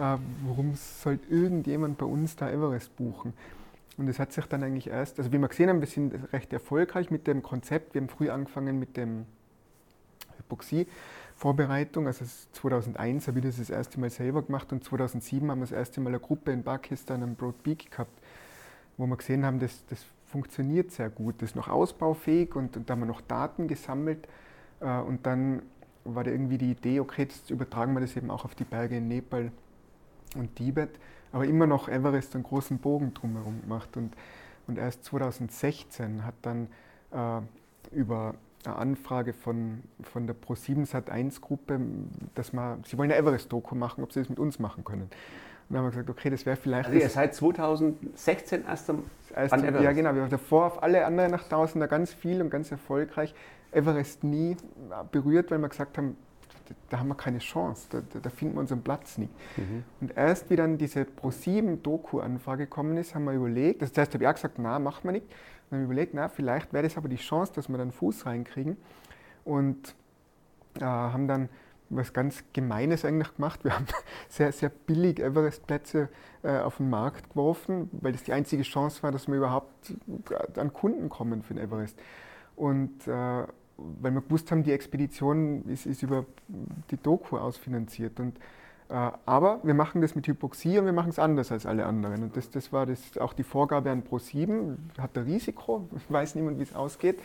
äh, warum soll irgendjemand bei uns da Everest buchen? Und es hat sich dann eigentlich erst, also wie wir gesehen haben, wir sind recht erfolgreich mit dem Konzept. Wir haben früh angefangen mit dem Hypoxie-Vorbereitung. Also 2001 habe ich das das erste Mal selber gemacht und 2007 haben wir das erste Mal eine Gruppe in Pakistan am Broad Peak gehabt, wo wir gesehen haben, das, das funktioniert sehr gut. Das ist noch ausbaufähig und, und da haben wir noch Daten gesammelt. Äh, und dann war da irgendwie die Idee, okay, jetzt übertragen wir das eben auch auf die Berge in Nepal und Tibet aber immer noch Everest einen großen Bogen drumherum gemacht. Und, und erst 2016 hat dann äh, über eine Anfrage von, von der Pro7 Sat1 Gruppe, dass man, sie wollen eine Everest-Doku machen, ob sie das mit uns machen können. Und dann haben wir gesagt, okay, das wäre vielleicht. Also ihr seid 2016 erst am erst an Everest. Ja, genau. Wir haben davor auf alle anderen nach draußen da ganz viel und ganz erfolgreich. Everest nie berührt, weil wir gesagt haben, da haben wir keine Chance, da, da finden wir unseren Platz nicht. Mhm. Und erst wie dann diese Pro7-Doku-Anfrage gekommen ist, haben wir überlegt, das heißt, habe ich auch gesagt, na, macht man nicht. Und dann haben wir überlegt, na, vielleicht wäre das aber die Chance, dass wir dann Fuß reinkriegen. Und äh, haben dann was ganz Gemeines eigentlich gemacht. Wir haben sehr, sehr billig Everest-Plätze äh, auf den Markt geworfen, weil das die einzige Chance war, dass wir überhaupt an Kunden kommen für den Everest. Und äh, weil wir gewusst haben, die Expedition ist, ist über die Doku ausfinanziert. Und, äh, aber wir machen das mit Hypoxie und wir machen es anders als alle anderen. Und das, das war das, auch die Vorgabe an Pro7, hat ein Risiko, weiß niemand, wie es ausgeht.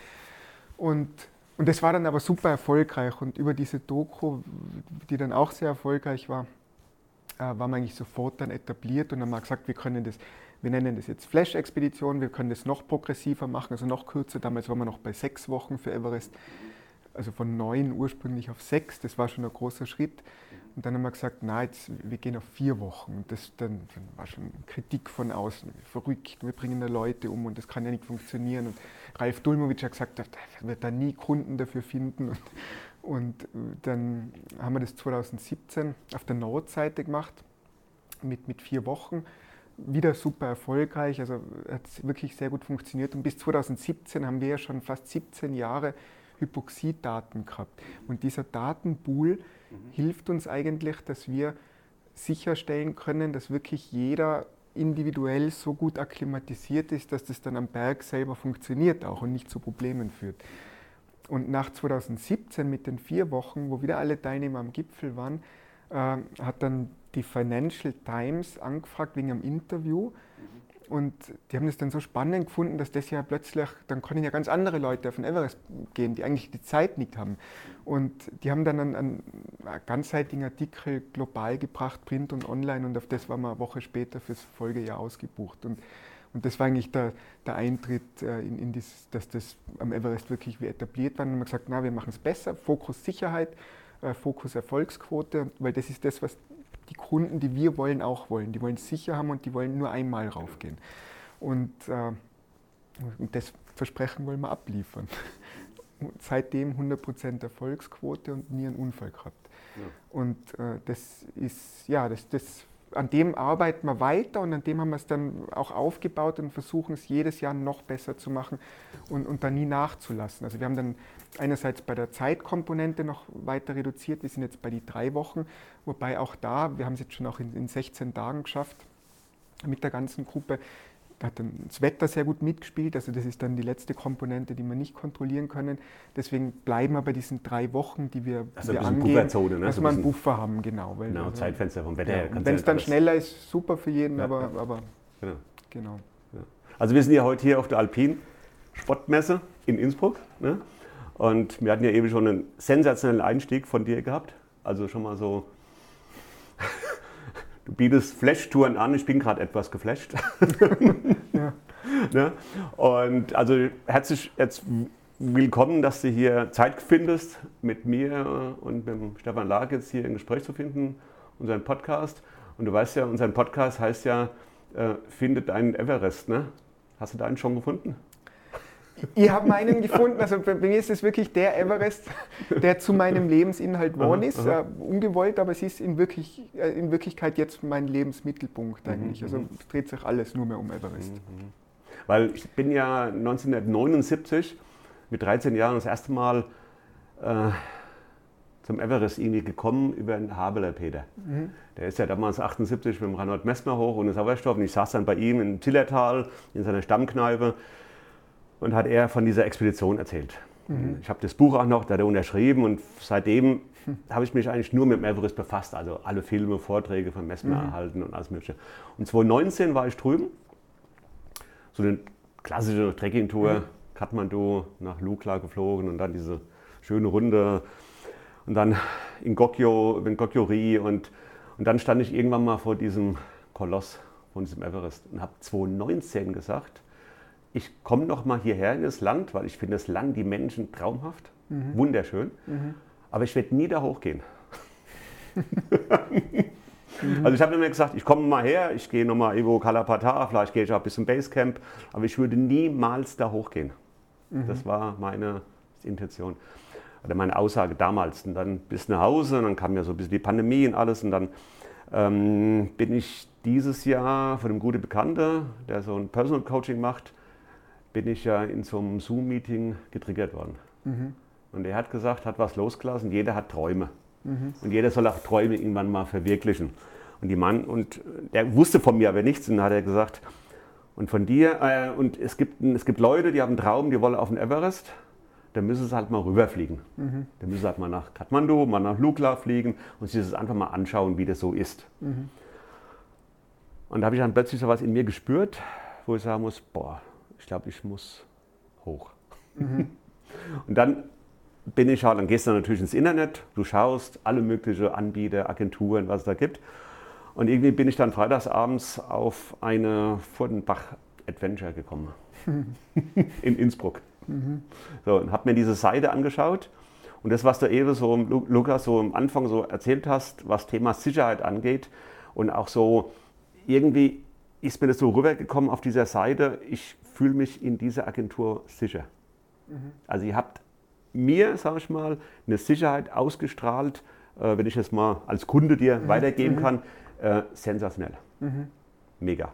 Und, und das war dann aber super erfolgreich. Und über diese Doku, die dann auch sehr erfolgreich war, äh, waren wir eigentlich sofort dann etabliert und haben mal gesagt, wir können das wir nennen das jetzt Flash-Expedition, wir können das noch progressiver machen, also noch kürzer. Damals waren wir noch bei sechs Wochen für Everest, also von neun ursprünglich auf sechs, das war schon ein großer Schritt. Und dann haben wir gesagt, na, jetzt, wir gehen auf vier Wochen. Das dann, war schon Kritik von außen, verrückt, wir bringen da Leute um und das kann ja nicht funktionieren. Und Ralf Dulmowitsch hat gesagt, er wird da nie Kunden dafür finden. Und, und dann haben wir das 2017 auf der Nordseite gemacht mit, mit vier Wochen wieder super erfolgreich, also hat wirklich sehr gut funktioniert. Und bis 2017 haben wir ja schon fast 17 Jahre Hypoxie-Daten gehabt. Und dieser Datenpool mhm. hilft uns eigentlich, dass wir sicherstellen können, dass wirklich jeder individuell so gut akklimatisiert ist, dass das dann am Berg selber funktioniert auch und nicht zu Problemen führt. Und nach 2017 mit den vier Wochen, wo wieder alle Teilnehmer am Gipfel waren, äh, hat dann die Financial Times angefragt wegen einem Interview. Und die haben das dann so spannend gefunden, dass das ja plötzlich, dann können ja ganz andere Leute auf den Everest gehen, die eigentlich die Zeit nicht haben. Und die haben dann einen, einen ganzseitigen Artikel global gebracht, Print und online, und auf das waren wir eine Woche später fürs Folgejahr ausgebucht. Und, und das war eigentlich der, der Eintritt äh, in, in dieses, dass das am Everest wirklich wie etabliert war. Und wir haben gesagt, na, wir machen es besser, Fokus Sicherheit, äh, Fokus Erfolgsquote, weil das ist das, was die Kunden, die wir wollen, auch wollen. Die wollen es sicher haben und die wollen nur einmal raufgehen. Und, äh, und das Versprechen wollen wir abliefern. Und seitdem 100% Erfolgsquote und nie einen Unfall gehabt. Ja. Und äh, das ist, ja, das, das, an dem arbeiten wir weiter und an dem haben wir es dann auch aufgebaut und versuchen es jedes Jahr noch besser zu machen und, und da nie nachzulassen. Also wir haben dann einerseits bei der Zeitkomponente noch weiter reduziert. Wir sind jetzt bei die drei Wochen, wobei auch da, wir haben es jetzt schon auch in, in 16 Tagen geschafft mit der ganzen Gruppe. Da hat dann das Wetter sehr gut mitgespielt, also das ist dann die letzte Komponente, die wir nicht kontrollieren können. Deswegen bleiben wir bei diesen drei Wochen, die wir, also wir angehen, Pufferzone, ne? dass wir einen Buffer haben, genau. Weil, genau, also, Zeitfenster vom Wetter her. Wenn es dann schneller ist, super für jeden, ja, aber, ja. aber genau. genau. Ja. Also wir sind ja heute hier auf der Alpin Sportmesse in Innsbruck. Ne? Und wir hatten ja eben schon einen sensationellen Einstieg von dir gehabt. Also schon mal so, du bietest Flash-Touren an, ich bin gerade etwas geflasht. ja. ne? Und also herzlich jetzt willkommen, dass du hier Zeit findest, mit mir und mit Stefan Lag jetzt hier ein Gespräch zu finden, unseren Podcast. Und du weißt ja, unser Podcast heißt ja, äh, findet deinen Everest. Ne? Hast du deinen schon gefunden? Ich habe meinen gefunden, also bei mir ist es wirklich der Everest, der zu meinem Lebensinhalt geworden ist. Äh, ungewollt, aber es ist in, wirklich, äh, in Wirklichkeit jetzt mein Lebensmittelpunkt eigentlich. Mhm, also mhm. es dreht sich alles nur mehr um Everest. Mhm. Weil ich bin ja 1979 mit 13 Jahren das erste Mal äh, zum Everest irgendwie gekommen über den Habeler Peter. Mhm. Der ist ja damals 78 mit dem Reinhold Messmer hoch und ist Sauerstoff. Und ich saß dann bei ihm in Tillertal in seiner Stammkneipe und hat er von dieser Expedition erzählt. Mhm. Ich habe das Buch auch noch, da hat er unterschrieben und seitdem hm. habe ich mich eigentlich nur mit dem Everest befasst. Also alle Filme, Vorträge von Messmer mhm. erhalten und alles Mögliche. Und 2019 war ich drüben, so eine klassische Trekkingtour, mhm. Kathmandu nach Lukla geflogen und dann diese schöne Runde und dann in Gokyo, in Gokyori und, und dann stand ich irgendwann mal vor diesem Koloss, von diesem Everest und habe 2019 gesagt, ich komme noch mal hierher in das Land, weil ich finde das Land, die Menschen traumhaft, mhm. wunderschön, mhm. aber ich werde nie da hochgehen. also ich habe mir gesagt, ich komme mal her, ich gehe nochmal Evo Kalapata, vielleicht gehe ich auch bis zum Basecamp, aber ich würde niemals da hochgehen. Mhm. Das war meine Intention oder meine Aussage damals. Und dann bis nach Hause, und dann kam ja so ein bisschen die Pandemie und alles. Und dann ähm, bin ich dieses Jahr von einem guten Bekannten, der so ein Personal Coaching macht, bin ich ja in so einem Zoom-Meeting getriggert worden. Mhm. Und er hat gesagt, hat was losgelassen, jeder hat Träume. Mhm. Und jeder soll auch Träume irgendwann mal verwirklichen. Und die Mann, und der wusste von mir aber nichts, und dann hat er gesagt, und von dir, äh, und es gibt, es gibt Leute, die haben einen Traum, die wollen auf den Everest dann müssen sie halt mal rüberfliegen. Mhm. Dann müssen sie halt mal nach Kathmandu, mal nach Lukla fliegen und sich das einfach mal anschauen, wie das so ist. Mhm. Und da habe ich dann plötzlich so was in mir gespürt, wo ich sagen muss, boah, ich glaube, ich muss hoch. Mhm. Und dann bin ich halt, dann gehst du natürlich ins Internet, du schaust alle möglichen Anbieter, Agenturen, was es da gibt. Und irgendwie bin ich dann freitagsabends auf eine Vordenbach Adventure gekommen. in Innsbruck. Mhm. So, und habe mir diese Seite angeschaut. Und das, was du eben so, Lukas, so am Anfang so erzählt hast, was Thema Sicherheit angeht und auch so irgendwie ist mir das so rübergekommen auf dieser Seite, ich fühle mich in dieser Agentur sicher. Mhm. Also ihr habt mir, sage ich mal, eine Sicherheit ausgestrahlt, äh, wenn ich es mal als Kunde dir mhm. weitergeben mhm. kann, äh, sensationell. Mhm. Mega.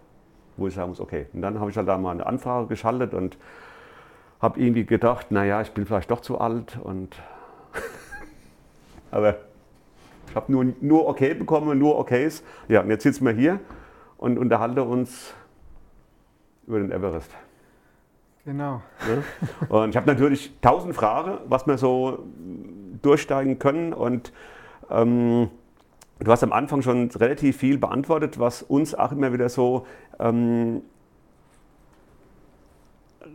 Wo ich sagen muss, okay. Und dann habe ich halt da mal eine Anfrage geschaltet und habe irgendwie gedacht, naja, ich bin vielleicht doch zu alt und aber ich habe nur, nur okay bekommen, nur Okays. Ja, und jetzt sitzen wir hier und unterhalten uns über den Everest. Genau. Ja? Und ich habe natürlich tausend Fragen, was wir so durchsteigen können. Und ähm, du hast am Anfang schon relativ viel beantwortet, was uns auch immer wieder so ähm,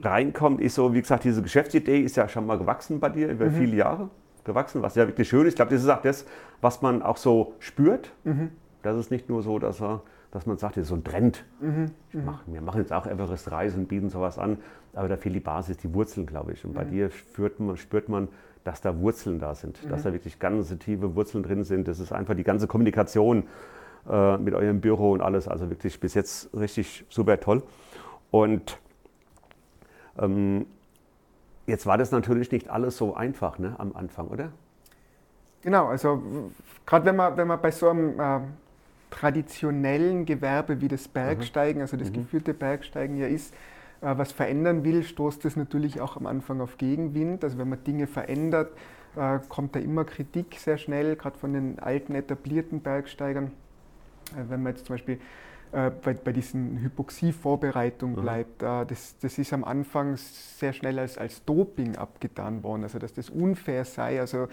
reinkommt, ist so, wie gesagt, diese Geschäftsidee ist ja schon mal gewachsen bei dir über mhm. viele Jahre gewachsen, was ja wirklich schön ist. Ich glaube, das ist auch das, was man auch so spürt. Mhm. Das ist nicht nur so, dass, er, dass man sagt, das ist so ein Trend. Mhm. Mach, wir machen jetzt auch Everest-Reisen, bieten sowas an, aber da fehlt die Basis, die Wurzeln, glaube ich. Und bei mhm. dir spürt man, spürt man, dass da Wurzeln da sind, dass mhm. da wirklich ganz tiefe Wurzeln drin sind. Das ist einfach die ganze Kommunikation äh, mit eurem Büro und alles, also wirklich bis jetzt richtig super toll. Und ähm, jetzt war das natürlich nicht alles so einfach ne, am Anfang, oder? Genau, also gerade wenn man, wenn man bei so einem äh, traditionellen Gewerbe wie das Bergsteigen, also das mhm. geführte Bergsteigen ja ist, äh, was verändern will, stoßt das natürlich auch am Anfang auf Gegenwind. Also wenn man Dinge verändert, äh, kommt da immer Kritik sehr schnell, gerade von den alten etablierten Bergsteigern. Äh, wenn man jetzt zum Beispiel bei, bei diesen Hypoxie-Vorbereitung bleibt. Äh, das, das ist am Anfang sehr schnell als, als Doping abgetan worden, also dass das unfair sei, also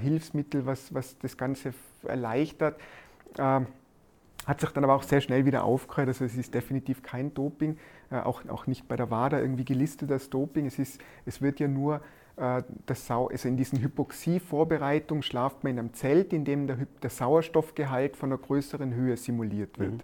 Hilfsmittel, was, was das Ganze erleichtert. Äh, hat sich dann aber auch sehr schnell wieder aufgehört. Also es ist definitiv kein Doping, äh, auch, auch nicht bei der WADA irgendwie gelistet als Doping. Es, ist, es wird ja nur äh, das Sau also in diesen Hypoxie-Vorbereitungen schlaft man in einem Zelt, in dem der, der Sauerstoffgehalt von einer größeren Höhe simuliert wird. Mhm.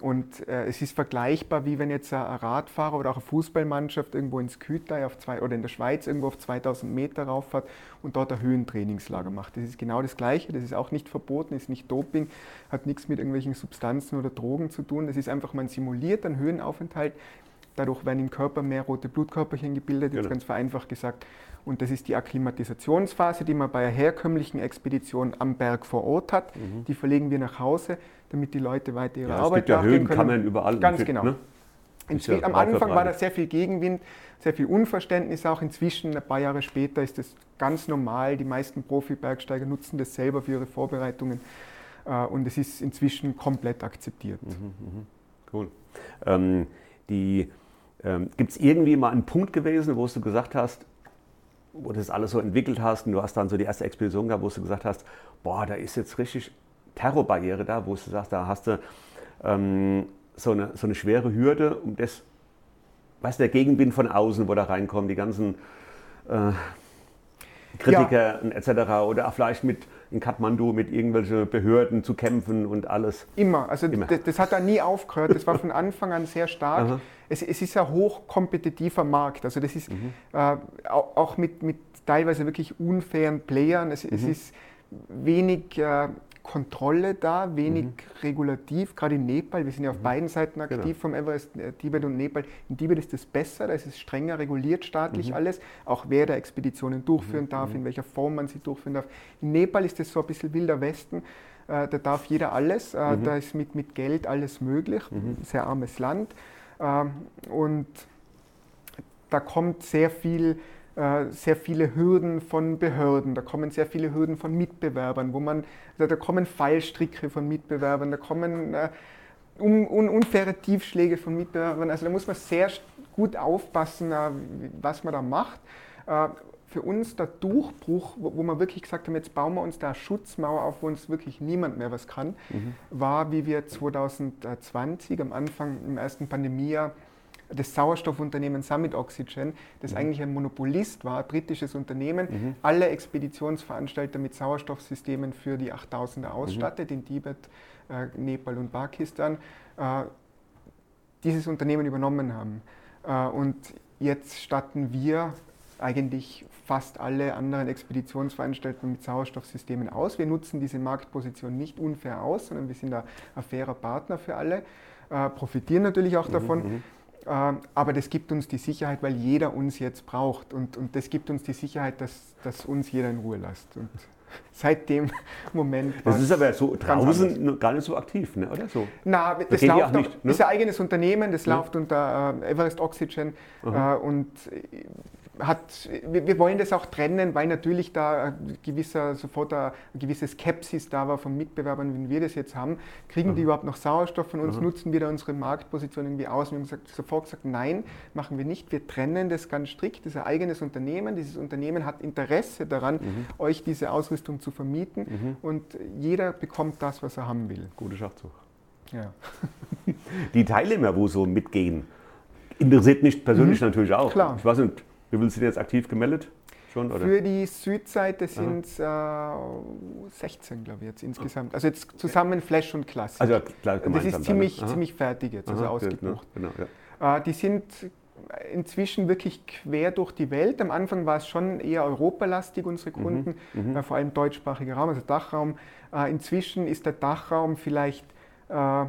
Und äh, es ist vergleichbar, wie wenn jetzt ein Radfahrer oder auch eine Fußballmannschaft irgendwo ins Kühlei auf zwei, oder in der Schweiz irgendwo auf 2000 Meter rauffahrt und dort ein Höhentrainingslager macht. Das ist genau das Gleiche, das ist auch nicht verboten, ist nicht Doping, hat nichts mit irgendwelchen Substanzen oder Drogen zu tun. Das ist einfach, man simuliert einen Höhenaufenthalt Dadurch werden im Körper mehr rote Blutkörperchen gebildet, jetzt genau. ganz vereinfacht gesagt. Und das ist die Akklimatisationsphase, die man bei einer herkömmlichen Expedition am Berg vor Ort hat. Mhm. Die verlegen wir nach Hause, damit die Leute weiter ihre ja, Arbeit können. Es gibt ja Höhenkammern überall. Ganz genau. Ne? ja am Anfang war da sehr viel Gegenwind, sehr viel Unverständnis auch. Inzwischen, ein paar Jahre später, ist das ganz normal. Die meisten Profi-Bergsteiger nutzen das selber für ihre Vorbereitungen. Äh, und es ist inzwischen komplett akzeptiert. Mhm, mh. Cool. Ähm, ähm, Gibt es irgendwie mal einen Punkt gewesen, wo du gesagt hast, wo du das alles so entwickelt hast und du hast dann so die erste Expedition gehabt, wo du gesagt hast, boah, da ist jetzt richtig Terrorbarriere da, wo du sagst, da hast du ähm, so, eine, so eine schwere Hürde, um das, was der Gegenwind von außen, wo da reinkommt, die ganzen äh, Kritiker ja. etc. oder auch vielleicht mit in Kathmandu mit irgendwelchen Behörden zu kämpfen und alles. Immer, also Immer. Das, das, hat da nie aufgehört, das war von Anfang an sehr stark. Es, es, ist ein hochkompetitiver Markt, also das ist mhm. äh, auch mit, mit teilweise wirklich unfairen Playern, es, mhm. es ist wenig äh, Kontrolle da, wenig mhm. regulativ, gerade in Nepal. Wir sind ja auf mhm. beiden Seiten aktiv genau. vom Everest, äh, Tibet und Nepal. In Tibet ist es besser, da ist es strenger reguliert staatlich mhm. alles, auch wer da Expeditionen durchführen mhm. darf, in mhm. welcher Form man sie durchführen darf. In Nepal ist es so ein bisschen wilder Westen. Äh, da darf jeder alles, äh, mhm. da ist mit, mit Geld alles möglich, sehr armes Land. Ähm, und da kommt sehr viel sehr viele Hürden von Behörden, da kommen sehr viele Hürden von Mitbewerbern, wo man, da, da kommen Fallstricke von Mitbewerbern, da kommen äh, un, un, unfaire Tiefschläge von Mitbewerbern. Also da muss man sehr gut aufpassen, äh, was man da macht. Äh, für uns der Durchbruch, wo, wo wir wirklich gesagt haben, jetzt bauen wir uns da eine Schutzmauer auf, wo uns wirklich niemand mehr was kann, mhm. war, wie wir 2020 am Anfang im ersten Pandemiejahr das Sauerstoffunternehmen Summit Oxygen, das mhm. eigentlich ein Monopolist war, ein britisches Unternehmen, mhm. alle Expeditionsveranstalter mit Sauerstoffsystemen für die 8000er mhm. ausstattet, mhm. in Tibet, äh, Nepal und Pakistan, äh, dieses Unternehmen übernommen haben. Äh, und jetzt statten wir eigentlich fast alle anderen Expeditionsveranstalter mit Sauerstoffsystemen aus. Wir nutzen diese Marktposition nicht unfair aus, sondern wir sind ein, ein fairer Partner für alle, äh, profitieren natürlich auch mhm, davon. Mhm. Ähm, aber das gibt uns die Sicherheit, weil jeder uns jetzt braucht. Und, und das gibt uns die Sicherheit, dass, dass uns jeder in Ruhe lässt. Und seit dem Moment. Das ist aber so draußen gar nicht so aktiv, ne? oder so? Na, das, das läuft nicht, ne? das ist ein eigenes Unternehmen, das ja. läuft unter äh, Everest Oxygen äh, und hat, wir, wollen das auch trennen, weil natürlich da gewisser, sofort eine gewisse Skepsis da war von Mitbewerbern, wenn wir das jetzt haben. Kriegen die überhaupt noch Sauerstoff von uns? Nutzen wir da unsere Marktposition irgendwie aus? wir haben gesagt, sofort gesagt, nein, machen wir nicht. Wir trennen das ganz strikt. Das ist ein eigenes Unternehmen. Dieses Unternehmen hat Interesse daran, mhm. euch diese Ausrüstung zu vermieten. Mhm. Und jeder bekommt das, was er haben will. Guter Schachzug. Ja. Die Teilnehmer, wo so mitgehen, interessiert mich persönlich mhm. natürlich auch. Klar. Ich weiß nicht, wie viele sind jetzt aktiv gemeldet? Schon? Für die Südseite sind es äh, 16, glaube ich, jetzt insgesamt. Also jetzt zusammen Flash und Classic. Also klar, Das ist ziemlich, ziemlich fertig jetzt, also Aha, ausgebucht. Genau, ja. äh, die sind inzwischen wirklich quer durch die Welt. Am Anfang war es schon eher europalastig, unsere mhm, Kunden, mhm, äh, vor allem deutschsprachiger Raum, also Dachraum. Äh, inzwischen ist der Dachraum vielleicht äh,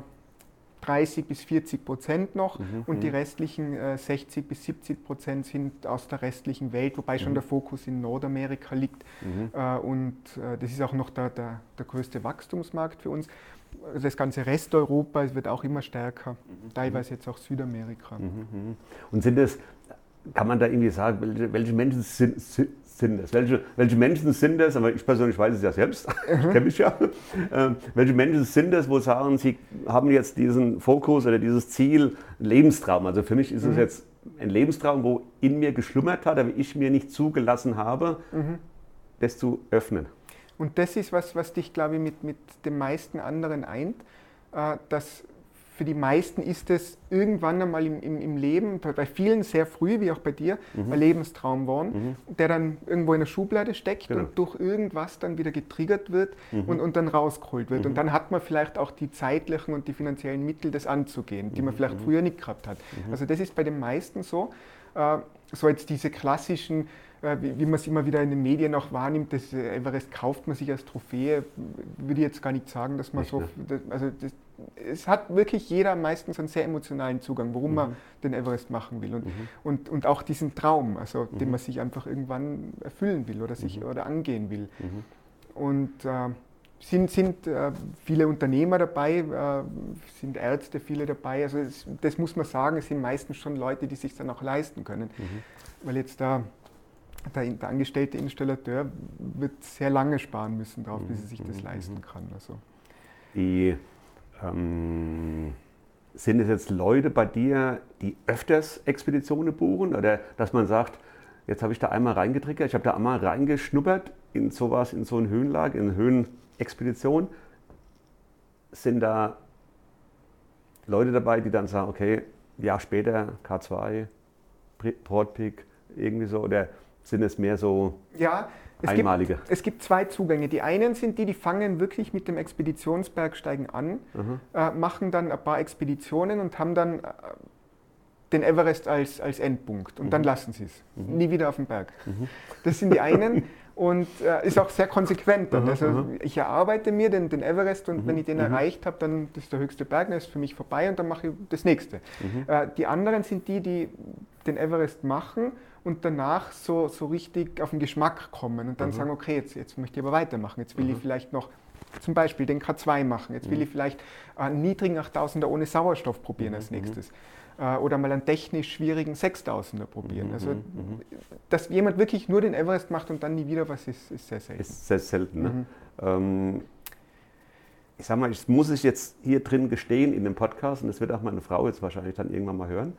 30 bis 40 Prozent noch mhm, und die mhm. restlichen äh, 60 bis 70 Prozent sind aus der restlichen Welt, wobei schon mhm. der Fokus in Nordamerika liegt. Mhm. Äh, und äh, das ist auch noch der, der, der, größte Wachstumsmarkt für uns. Das ganze Rest Europa wird auch immer stärker, mhm. teilweise jetzt auch Südamerika. Mhm, und sind das, kann man da irgendwie sagen, welche, welche Menschen sind, sind sind es? Welche, welche Menschen sind es? Aber ich persönlich weiß es ja selbst, ich kenne mich ja. Äh, welche Menschen sind es, wo sagen, sie haben jetzt diesen Fokus oder dieses Ziel, Lebenstraum? Also für mich ist mhm. es jetzt ein Lebenstraum, wo in mir geschlummert hat, aber ich mir nicht zugelassen habe, mhm. das zu öffnen. Und das ist was, was dich, glaube ich, mit, mit den meisten anderen eint, äh, dass für die meisten ist es irgendwann einmal im, im, im Leben, bei, vielen sehr früh, wie auch bei dir, mhm. ein Lebenstraum geworden, mhm. der dann irgendwo in der Schublade steckt genau. und durch irgendwas dann wieder getriggert wird mhm. und, und dann rausgeholt wird. Und mhm. dann hat man vielleicht auch die zeitlichen und die finanziellen Mittel, das anzugehen, die man mhm. vielleicht mhm. früher nicht gehabt hat. Also das ist bei den meisten so. Äh, so jetzt diese klassischen äh, wie, wie man es immer wieder in den Medien auch wahrnimmt, das äh, Everest kauft man sich als Trophäe, würde ich jetzt gar nicht sagen, dass man Echt, so, ne? also das, es hat wirklich jeder meistens einen sehr emotionalen Zugang, warum mhm. man den Everest machen will und, mhm. und, und auch diesen Traum, also mhm. den man sich einfach irgendwann erfüllen will oder sich mhm. oder angehen will. Mhm. Und äh, sind, sind äh, viele Unternehmer dabei, äh, sind Ärzte viele dabei. Also es, das muss man sagen, es sind meistens schon Leute, die sich dann auch leisten können. Mhm. Weil jetzt da der, der, angestellte Installateur wird sehr lange sparen müssen darauf, bis er sich das leisten kann. Also. Die, ähm, sind es jetzt Leute bei dir, die öfters Expeditionen buchen oder dass man sagt, jetzt habe ich da einmal reingetriggert, ich habe da einmal reingeschnuppert in sowas, in so eine Höhenlage, in eine Höhenexpedition. Sind da Leute dabei, die dann sagen, okay, Jahr später K2, Portpeak, irgendwie so, oder sind es mehr so ja, es einmalige? Gibt, es gibt zwei Zugänge. Die einen sind die, die fangen wirklich mit dem Expeditionsbergsteigen an, mhm. äh, machen dann ein paar Expeditionen und haben dann äh, den Everest als, als Endpunkt und mhm. dann lassen sie es. Mhm. Nie wieder auf den Berg. Mhm. Das sind die einen und äh, ist auch sehr konsequent. Dann. Also ich erarbeite mir den, den Everest und wenn ich den erreicht habe, dann das ist der höchste Berg, dann ist für mich vorbei und dann mache ich das nächste. Äh, die anderen sind die, die den Everest machen und danach so, so richtig auf den Geschmack kommen und dann mhm. sagen, okay, jetzt, jetzt möchte ich aber weitermachen. Jetzt will mhm. ich vielleicht noch zum Beispiel den K2 machen. Jetzt will mhm. ich vielleicht einen niedrigen 8000er ohne Sauerstoff probieren als mhm. nächstes. Äh, oder mal einen technisch schwierigen 6000er probieren. Mhm. Also, mhm. dass jemand wirklich nur den Everest macht und dann nie wieder was ist, ist sehr selten. Ist sehr selten. Ne? Ähm, ich sag mal, ich muss es jetzt hier drin gestehen in dem Podcast und das wird auch meine Frau jetzt wahrscheinlich dann irgendwann mal hören.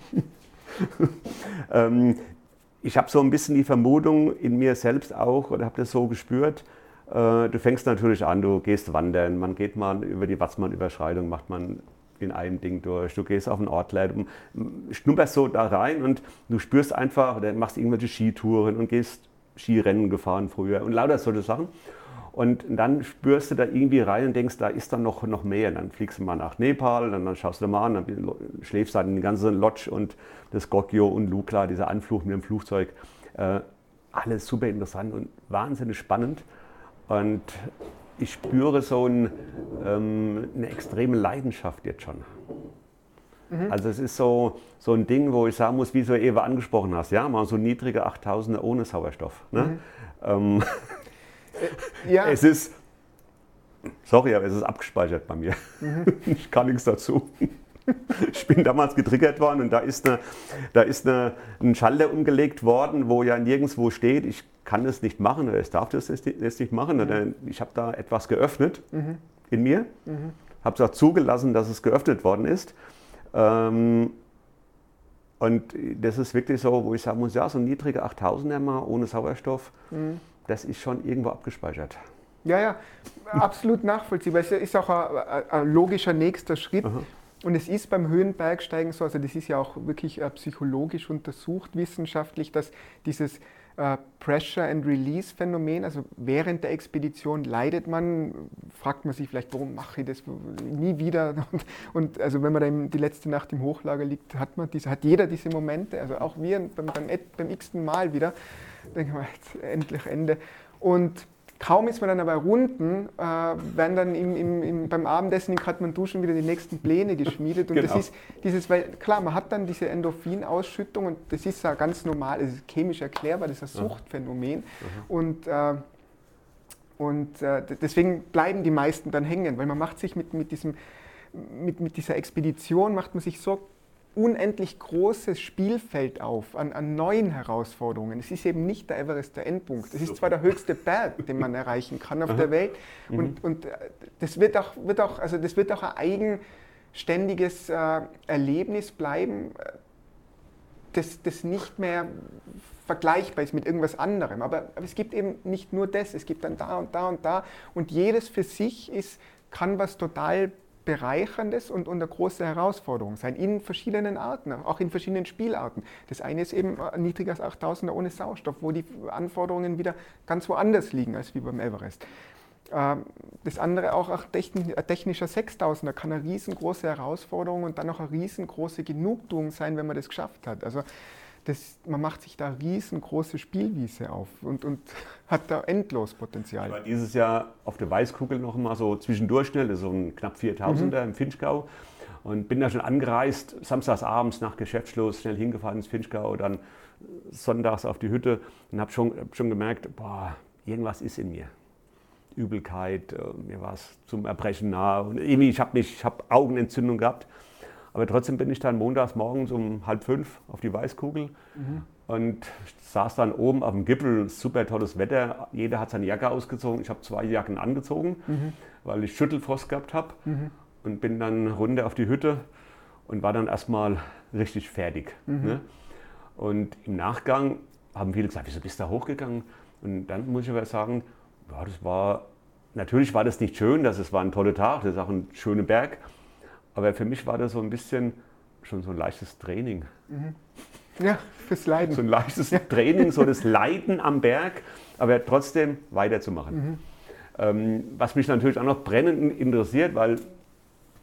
ähm, ich habe so ein bisschen die Vermutung in mir selbst auch oder habe das so gespürt. Äh, du fängst natürlich an, du gehst wandern, man geht mal über die Watzmann-Überschreitung, macht man in einem Ding durch. Du gehst auf ein Ortlet, schnupperst so da rein und du spürst einfach oder machst irgendwelche Skitouren und gehst Skirennen gefahren früher und lauter solche Sachen. Und dann spürst du da irgendwie rein und denkst, da ist dann noch, noch mehr. Dann fliegst du mal nach Nepal, dann, dann schaust du mal an, dann schläfst du dann in die ganze Lodge und das Gokyo und Lukla, dieser Anflug mit dem Flugzeug. Äh, alles super interessant und wahnsinnig spannend. Und ich spüre so ein, ähm, eine extreme Leidenschaft jetzt schon. Mhm. Also es ist so, so ein Ding, wo ich sagen muss, wie du eben angesprochen hast, ja, mal so niedrige 8000er ohne Sauerstoff. Ne? Mhm. Ähm, äh, ja. Es ist, sorry, aber es ist abgespeichert bei mir. Mhm. Ich kann nichts dazu. Ich bin damals getriggert worden und da ist, eine, da ist eine, ein Schalter umgelegt worden, wo ja nirgendwo steht, ich kann das nicht machen oder ich darf das nicht machen. Oder mhm. ich habe da etwas geöffnet mhm. in mir, mhm. habe es auch zugelassen, dass es geöffnet worden ist. Ähm, und das ist wirklich so, wo ich sagen muss, ja, so ein niedriger 8000er mal ohne Sauerstoff, mhm das ist schon irgendwo abgespeichert. Ja, ja, absolut nachvollziehbar. Es ist auch ein, ein logischer nächster Schritt. Aha. Und es ist beim Höhenbergsteigen so, also das ist ja auch wirklich äh, psychologisch untersucht, wissenschaftlich, dass dieses äh, Pressure and Release Phänomen, also während der Expedition leidet man, fragt man sich vielleicht, warum mache ich das nie wieder? Und, und also wenn man dann die letzte Nacht im Hochlager liegt, hat man diese, hat jeder diese Momente, also auch wir beim, beim, beim x-ten Mal wieder denke mal, jetzt endlich Ende. Und kaum ist man dann aber runden, äh, werden dann im, im, im, beim Abendessen in Kathmandu schon wieder die nächsten Pläne geschmiedet. Und genau. das ist dieses, weil klar, man hat dann diese Endorphinausschüttung und das ist ja ganz normal, es ist chemisch erklärbar, das ist ein Suchtphänomen. Mhm. Und, äh, und äh, deswegen bleiben die meisten dann hängen, weil man macht sich mit, mit, diesem, mit, mit dieser Expedition, macht man sich so unendlich großes Spielfeld auf an, an, neuen Herausforderungen. Es ist eben nicht der Everest der Endpunkt. Es ist zwar der höchste Berg, den man erreichen kann auf Aha. der Welt. Mhm. Und, und, äh, das, wird auch, wird, auch, also das wird auch ein eigenständiges äh, Erlebnis bleiben, äh, das, das nicht mehr vergleichbar ist mit irgendwas anderem. Aber, aber, es gibt eben nicht nur das, es gibt dann da und da und da. Und jedes für sich ist, kann was total Bereicherndes und, und eine große Herausforderung sein, in verschiedenen Arten, auch in verschiedenen Spielarten. Das eine ist eben ein niedriges 8000er ohne Sauerstoff, wo die Anforderungen wieder ganz woanders liegen als wie beim Everest. Ähm, das andere auch ein technischer 6000er kann eine riesengroße Herausforderung und dann auch eine riesengroße Genugtuung sein, wenn man das geschafft hat. Also das, man macht sich da riesengroße Spielwiese auf und, und hat da endlos Potenzial. Aber dieses Jahr auf der Weißkugel noch mal so zwischendurch schnell, so ein knapp 4000er mhm. im Finchgau. Und bin da schon angereist, samstags abends nach Geschäftsschluss, schnell hingefahren ins Finchgau, dann sonntags auf die Hütte und habe schon, hab schon gemerkt, boah, irgendwas ist in mir. Übelkeit, äh, mir war es zum Erbrechen nahe und irgendwie, ich habe hab Augenentzündung gehabt. Aber trotzdem bin ich dann montags morgens um halb fünf auf die Weißkugel mhm. und saß dann oben auf dem Gipfel, super tolles Wetter, jeder hat seine Jacke ausgezogen, ich habe zwei Jacken angezogen, mhm. weil ich Schüttelfrost gehabt habe mhm. und bin dann runter auf die Hütte und war dann erstmal richtig fertig. Mhm. Ne? Und im Nachgang haben viele gesagt, wieso bist du da hochgegangen? Und dann muss ich aber sagen, ja, das war, natürlich war das nicht schön, das war ein toller Tag, das ist auch ein schöner Berg, aber für mich war das so ein bisschen schon so ein leichtes Training. Mhm. Ja, fürs Leiden. So ein leichtes ja. Training, so das Leiden am Berg, aber trotzdem weiterzumachen. Mhm. Ähm, was mich natürlich auch noch brennend interessiert, weil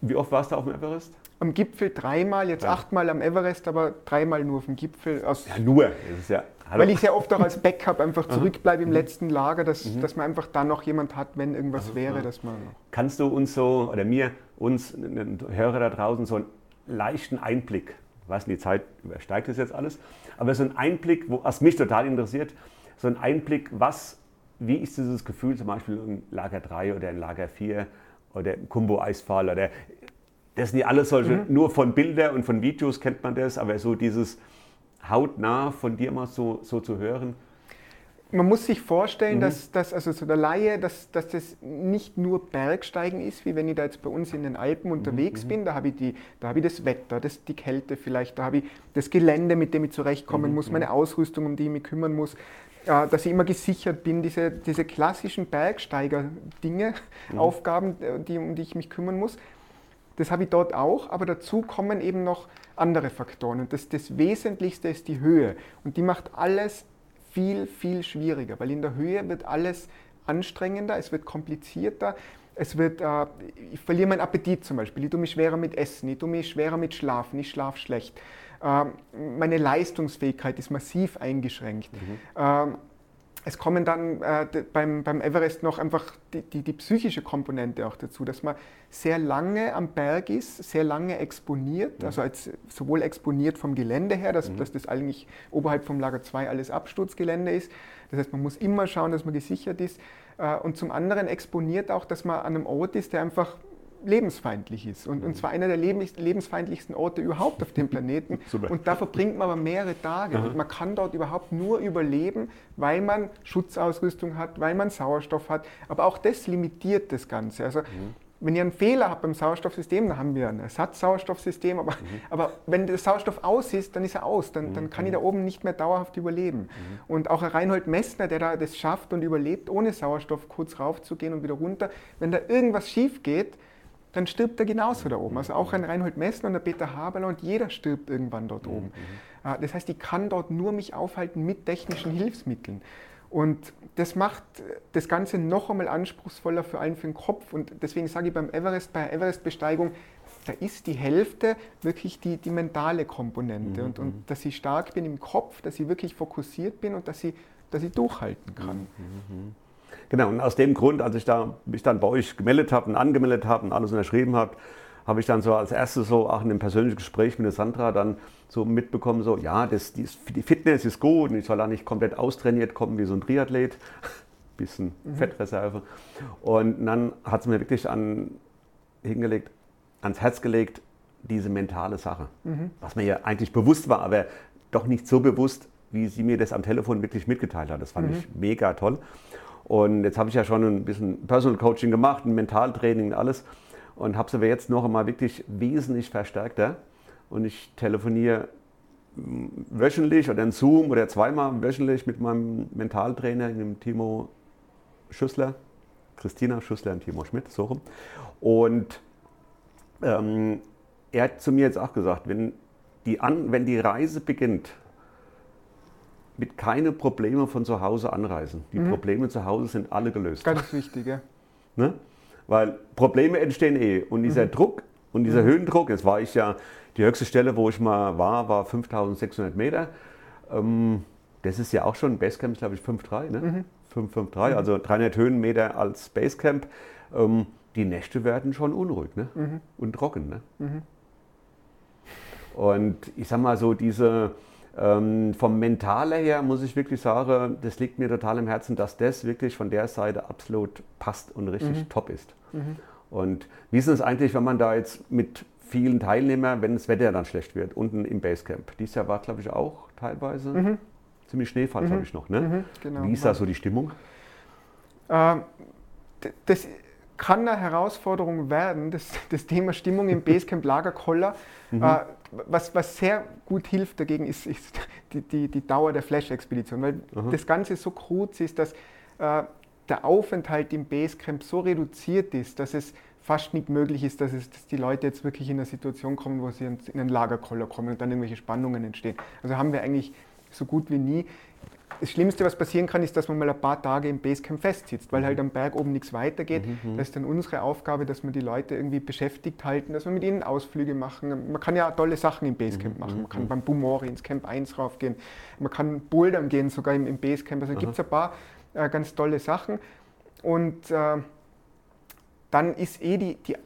wie oft warst du auf dem Everest? am Gipfel dreimal, jetzt ja. achtmal am Everest, aber dreimal nur auf dem Gipfel. Ja, nur. Ja, weil ich sehr oft auch als Backup einfach zurückbleibe im mhm. letzten Lager, dass, mhm. dass man einfach da noch jemand hat, wenn irgendwas also, wäre. Dass man Kannst du uns so, oder mir, uns, Hörer da draußen, so einen leichten Einblick, ich weiß nicht, die Zeit übersteigt das jetzt alles, aber so einen Einblick, wo, was mich total interessiert, so ein Einblick, was, wie ist dieses Gefühl zum Beispiel in Lager 3 oder in Lager 4 oder im Kumbo-Eisfall oder das sind ja alles solche, mhm. nur von Bildern und von Videos kennt man das, aber so dieses hautnah von dir mal so, so zu hören. Man muss sich vorstellen, mhm. dass, dass also so der Laie, dass, dass das nicht nur Bergsteigen ist, wie wenn ich da jetzt bei uns in den Alpen mhm, unterwegs mhm. bin. Da habe ich, die, da habe ich das Wetter, das, die Kälte vielleicht, da habe ich das Gelände, mit dem ich zurechtkommen mhm. muss, meine Ausrüstung, um die ich mich kümmern muss. Äh, dass ich immer gesichert bin, diese, diese klassischen Bergsteiger-Dinge, mhm. Aufgaben, äh, die, um die ich mich kümmern muss. Das habe ich dort auch, aber dazu kommen eben noch andere Faktoren. Und das, das Wesentlichste ist die Höhe. Und die macht alles viel, viel schwieriger, weil in der Höhe wird alles anstrengender, es wird komplizierter. Es wird, äh, ich verliere meinen Appetit zum Beispiel, ich tue mich schwerer mit Essen, ich tue mich schwerer mit Schlafen, ich schlafe schlecht. Äh, meine Leistungsfähigkeit ist massiv eingeschränkt. Mhm. Äh, es kommen dann äh, beim, beim Everest noch einfach die, die, die, psychische Komponente auch dazu, dass man sehr lange am Berg ist, sehr lange exponiert, mhm. also als, sowohl exponiert vom Gelände her, dass, mhm. dass das eigentlich oberhalb vom Lager 2 alles Absturzgelände ist. Das heißt, man muss immer schauen, dass man gesichert ist. Äh, und zum anderen exponiert auch, dass man an einem Ort ist, der einfach lebensfeindlich ist. Und, und mhm. zwar einer der lebensfeindlichsten Orte überhaupt auf dem Planeten. und da verbringt man aber mehrere Tage. Und man kann dort überhaupt nur überleben, weil man Schutzausrüstung hat, weil man Sauerstoff hat. Aber auch das limitiert das Ganze. Also mhm. wenn ihr einen Fehler habt beim Sauerstoffsystem, dann haben wir ein Ersatzsauerstoffsystem, aber, mhm. aber wenn der Sauerstoff aus ist, dann ist er aus, dann, dann kann ich da mhm. oben nicht mehr dauerhaft überleben. Mhm. Und auch ein Reinhold Messner, der da das schafft und überlebt, ohne Sauerstoff kurz raufzugehen und wieder runter, wenn da irgendwas schief geht, dann stirbt er genauso da oben. Also auch ein Reinhold Messner und ein Peter Haberler und jeder stirbt irgendwann dort oben. Mhm. Äh, das heißt, ich kann dort nur mich aufhalten mit technischen Hilfsmitteln. Und das macht das Ganze noch einmal anspruchsvoller, vor allem für den Kopf. Und deswegen sage ich beim Everest, bei der Everest-Besteigung, da ist die Hälfte wirklich die, die mentale Komponente. Mhm. Und, und mhm. dass ich stark bin im Kopf, dass ich wirklich fokussiert bin und dass ich, dass ich durchhalten kann. Mhm. Genau, und aus dem Grund, als ich da, mich dann bei euch gemeldet habe und angemeldet habe und alles unterschrieben habe, habe ich dann so als erstes so auch in einem persönlichen Gespräch mit der Sandra dann so mitbekommen, so ja, das, die, die Fitness ist gut und ich soll da nicht komplett austrainiert kommen wie so ein Triathlet, bisschen mhm. Fettreserve. Und dann hat sie mir wirklich an, hingelegt, ans Herz gelegt, diese mentale Sache, mhm. was mir ja eigentlich bewusst war, aber doch nicht so bewusst, wie sie mir das am Telefon wirklich mitgeteilt hat. Das fand mhm. ich mega toll. Und jetzt habe ich ja schon ein bisschen Personal Coaching gemacht, ein Mentaltraining und alles. Und habe es aber jetzt noch einmal wirklich wesentlich verstärkter. Und ich telefoniere wöchentlich oder in Zoom oder zweimal wöchentlich mit meinem Mentaltrainer, dem Timo Schüssler, Christina Schüssler und Timo Schmidt, so rum. Und ähm, er hat zu mir jetzt auch gesagt, wenn die, An wenn die Reise beginnt, mit keine Probleme von zu Hause anreisen. Die mhm. Probleme zu Hause sind alle gelöst. Ganz wichtig, ja. Ne? Weil Probleme entstehen eh. Und dieser mhm. Druck und dieser mhm. Höhendruck, jetzt war ich ja, die höchste Stelle, wo ich mal war, war 5600 Meter. Ähm, das ist ja auch schon, Basecamp ist glaube ich 5,3, ne? Mhm. 553, mhm. also 300 Höhenmeter als Basecamp. Ähm, die Nächte werden schon unruhig ne? Mhm. und trocken. Ne? Mhm. Und ich sag mal so, diese Ähm, vom Mentale her muss ich wirklich sagen, das liegt mir total im Herzen, dass das wirklich von der Seite absolut passt und richtig mhm. top ist. Mhm. Und wie ist es eigentlich, wenn man da jetzt mit vielen Teilnehmern, wenn das Wetter dann schlecht wird, unten im Basecamp? Dieses Jahr war, glaube ich, auch teilweise mhm. ziemlich Schneefall, glaube mhm. ich noch. Ne? Genau. Wie ist da so die Stimmung? Äh, das kann eine Herausforderung werden, das, das Thema Stimmung im Basecamp Lagerkoller. Mhm. Äh, was, was sehr gut hilft dagegen, ist, ist die, die, die, Dauer der Flash-Expedition, weil mhm. das Ganze so kurz ist, dass äh, der Aufenthalt im Basecamp so reduziert ist, dass es fast nicht möglich ist, dass, es, dass die Leute jetzt wirklich in eine Situation kommen, wo sie in einen Lagerkoller kommen und dann irgendwelche Spannungen entstehen. Also haben wir eigentlich so gut wie nie das Schlimmste, was passieren kann, ist, dass man mal ein paar Tage im Basecamp festsitzt, weil halt am Berg oben nichts weitergeht. Mhm, mhm. das ist dann unsere Aufgabe, dass wir die Leute irgendwie beschäftigt halten, dass wir mit ihnen Ausflüge machen. Man kann ja tolle Sachen im Basecamp mhm, machen. Man kann beim Bumori ins Camp 1 raufgehen. Man kann bouldern gehen, sogar im, im Basecamp. Also gibt es ein paar äh, ganz tolle Sachen. Und äh, dann ist eh die, die, äh,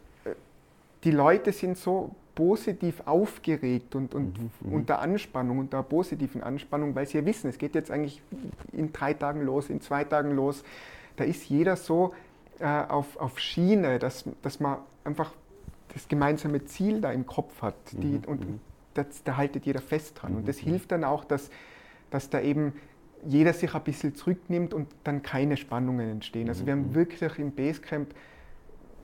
die Leute sind so positiv aufgeregt und, und mhm, mhm, unter Anspannung, unter positiven Anspannung, weil sie ja wissen, es geht jetzt eigentlich in drei Tagen los, in zwei Tagen los. Da ist jeder so äh, auf, auf Schiene, dass, dass man einfach das gemeinsame Ziel da im Kopf hat. Die, mhm, und mhm. das, da haltet jeder fest dran. Und das mhm, hilft dann auch, dass, dass da eben jeder sich ein bisschen zurücknimmt und dann keine Spannungen entstehen. Also wir haben wirklich im Basecamp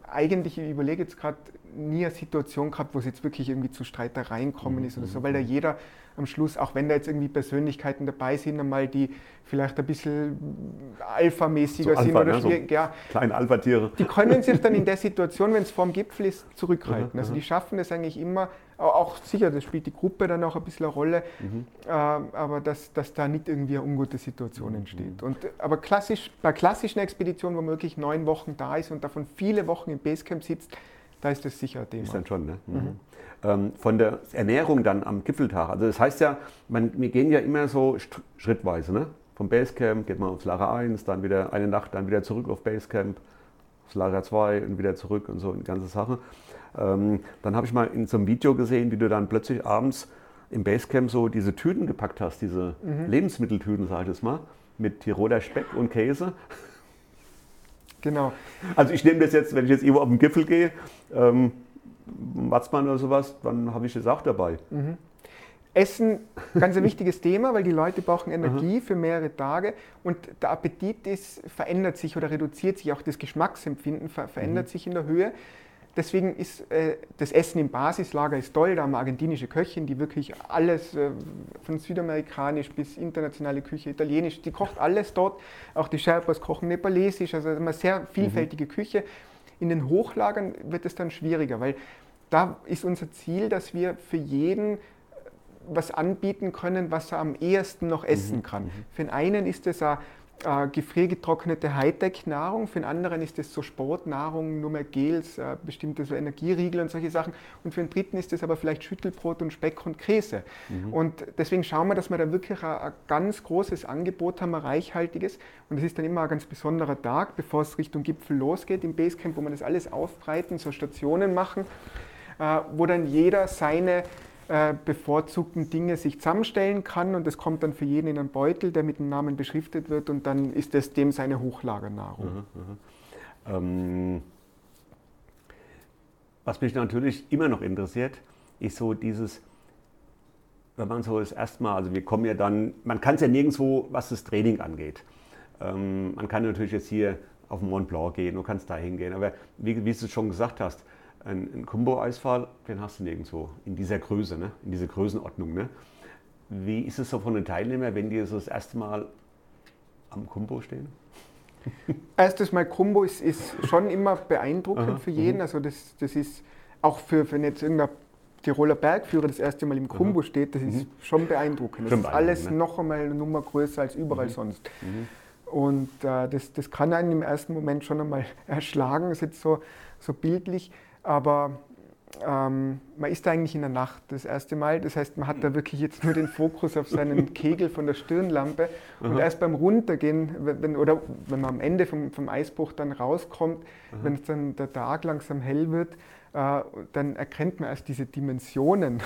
eigentlich, ich überlege jetzt gerade, nie eine Situation gehabt, wo es jetzt wirklich irgendwie zu Streitereien kommen mhm. ist oder so, weil da jeder am Schluss, auch wenn da jetzt irgendwie Persönlichkeiten dabei sind, einmal die vielleicht ein bisschen alphamäßiger so sind oder ne? so ja, kleine Alpha-Tiere. Die können sich dann in der Situation, wenn es vorm Gipfel ist, zurückhalten. Mhm, also die schaffen das eigentlich immer, auch sicher, das spielt die Gruppe dann auch ein bisschen eine Rolle, mhm. äh, aber dass, dass da nicht irgendwie eine ungute Situation entsteht. Mhm. Und, aber klassisch, bei klassischen Expeditionen, wo man wirklich neun Wochen da ist und davon viele Wochen im Basecamp sitzt, da ist das sicher ein Thema. Ist dann schon, ne? Mhm. mhm. Ähm, von der Ernährung dann am Gipfeltag. Also das heißt ja, man, wir gehen ja immer so schrittweise, ne? Vom Basecamp geht man aufs Lager 1, dann wieder eine Nacht, dann wieder zurück auf Basecamp, aufs Lager 2 und wieder zurück und so eine ganze Sache. Ähm, dann habe ich mal in so einem Video gesehen, wie du dann plötzlich abends im Basecamp so diese Tüten gepackt hast, diese mhm. Lebensmitteltüten, sage ich es mal, mit Tiroler Speck und Käse. Genau. Also ich nehme das jetzt, wenn ich jetzt irgendwo auf den Gipfel gehe, ähm, Watzmann oder sowas, dann habe ich das auch dabei. Mhm. Essen, ganz ein wichtiges Thema, weil die Leute brauchen Energie für mehrere Tage und der Appetit ist, verändert sich oder reduziert sich, auch das Geschmacksempfinden ver verändert mhm. sich in der Höhe. Deswegen ist äh, das Essen im Basislager ist toll. Da haben wir argentinische Köchin, die wirklich alles äh, von südamerikanisch bis internationale Küche, italienisch, die kocht alles dort. Auch die Sherpas kochen nepalesisch, also eine sehr vielfältige mhm. Küche. In den Hochlagern wird es dann schwieriger, weil da ist unser Ziel, dass wir für jeden was anbieten können, was er am ehesten noch essen mhm. kann. Mhm. Für den einen ist es ein äh, gefriergetrocknete Hightech-Nahrung, für den anderen ist es so Sportnahrung, nur mehr Gels, äh, bestimmte so Energieriegel und solche Sachen. Und für den dritten ist es aber vielleicht Schüttelbrot und Speck und Käse. Mhm. Und deswegen schauen wir, dass wir da wirklich ein, ein, ganz großes Angebot haben, ein reichhaltiges. Und es ist dann immer ein ganz besonderer Tag, bevor es Richtung Gipfel losgeht im Basecamp, wo wir das alles aufbreiten, so Stationen machen, äh, wo dann jeder seine äh, bevorzugten Dinge sich zusammenstellen kann und das kommt dann für jeden in einen Beutel, der mit dem Namen beschriftet wird und dann ist das dem seine Hochlagernahrung. Mhm, mhm. Ähm, was mich natürlich immer noch interessiert, ist so dieses, wenn man so das erste Mal, also wir kommen ja dann, man kann es ja nirgendwo, was das Training angeht. Ähm, man kann natürlich jetzt hier auf den Mont Blanc gehen, du kannst da hingehen, aber wie, wie du es schon gesagt hast, ein, ein Kumbo-Eisfall, den hast du nirgendwo in dieser Größe, ne? in dieser Größenordnung. Ne? Wie ist es so von den Teilnehmern, wenn die so das erste Mal am Kumbo stehen? Erstes Mal Kumbo ist, ist schon immer beeindruckend Aha, für jeden. Mhm. Also das, das ist auch für, wenn jetzt irgendein Tiroler Bergführer das erste Mal im Kumbo Aha. steht, das ist mhm. schon beeindruckend. Das schon ist alles ne? noch einmal eine Nummer größer als überall mhm. sonst. Mhm. Und äh, das, das kann einen im ersten Moment schon einmal erschlagen, das ist jetzt so, so bildlich aber ähm, man ist eigentlich in der Nacht das erste Mal. Das heißt, man hat da wirklich jetzt nur den Fokus auf seinen Kegel von der Stirnlampe. Und erst beim Runtergehen, wenn, oder wenn man am Ende vom, vom Eisbruch dann rauskommt, Aha. wenn es dann der Tag langsam hell wird, äh, dann erkennt man erst diese Dimensionen,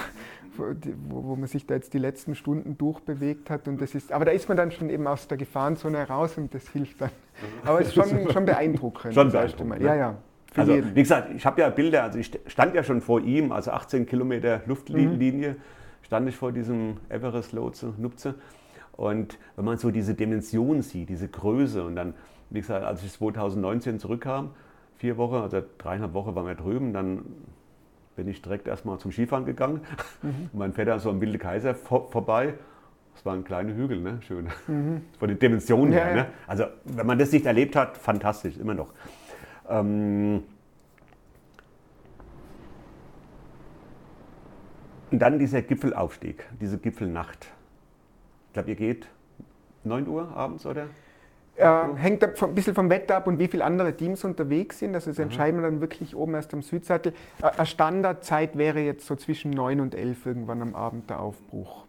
wo, wo, man sich da jetzt die letzten Stunden durchbewegt hat. Und das ist, aber da ist man dann schon eben aus der Gefahrenzone heraus und das hilft dann. Aber es ist schon, schon beeindruckend. Schon beeindruckend. Ja, ja. Also, jeden. wie gesagt, ich habe ja Bilder, also ich stand ja schon vor ihm, also 18 Kilometer Luftlinie, mhm. stand ich vor diesem Everest-Lotse, Nupze. Und wenn man so diese Dimension sieht, diese Größe und dann, wie gesagt, als ich 2019 zurückkam, vier Wochen, also dreieinhalb Wochen waren wir drüben, dann bin ich direkt erstmal zum Skifahren gegangen. Mhm. Und mein Vetter so am Wilde Kaiser vor, vorbei. Das waren kleine Hügel, ne? Schön. Mhm. Von den Dimensionen ja, her. Ne? Also, wenn man das nicht erlebt hat, fantastisch, immer noch. Ähm und dann dieser Gipfelaufstieg, diese Gipfelnacht. Ich glaube, ihr geht 9 Uhr abends, oder? Äh, hängt ein bisschen vom Wetter ab und wie viele andere Teams unterwegs sind. Also das entscheiden wir dann wirklich oben erst am Südsattel. Äh, eine Standardzeit wäre jetzt so zwischen 9 und 11 irgendwann am Abend der Aufbruch.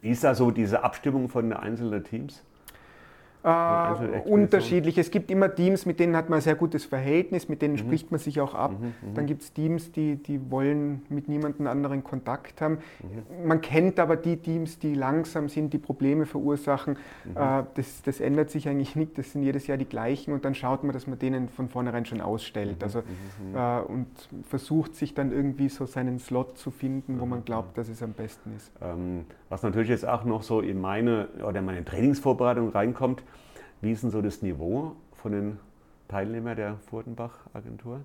Wie ist da so diese Abstimmung von den einzelnen Teams? Äh, unterschiedlich. Es gibt immer Teams, mit denen hat man ein sehr gutes Verhältnis, mit denen mhm. spricht man sich auch ab. Mhm, mhm. Dann gibt es Teams, die, die wollen mit niemandem anderen Kontakt haben. Mhm. Man kennt aber die Teams, die langsam sind, die Probleme verursachen. Mhm. Äh, das, das, ändert sich eigentlich nicht. Das sind jedes Jahr die gleichen und dann schaut man, dass man denen von vornherein schon ausstellt. Mhm, also, äh, und versucht sich dann irgendwie so seinen Slot zu finden, wo man glaubt, dass es am besten ist. Ähm, was natürlich jetzt auch noch so in meine oder meine Trainingsvorbereitung reinkommt, wie ist denn so das Niveau von den Teilnehmern der Furtenbach-Agentur?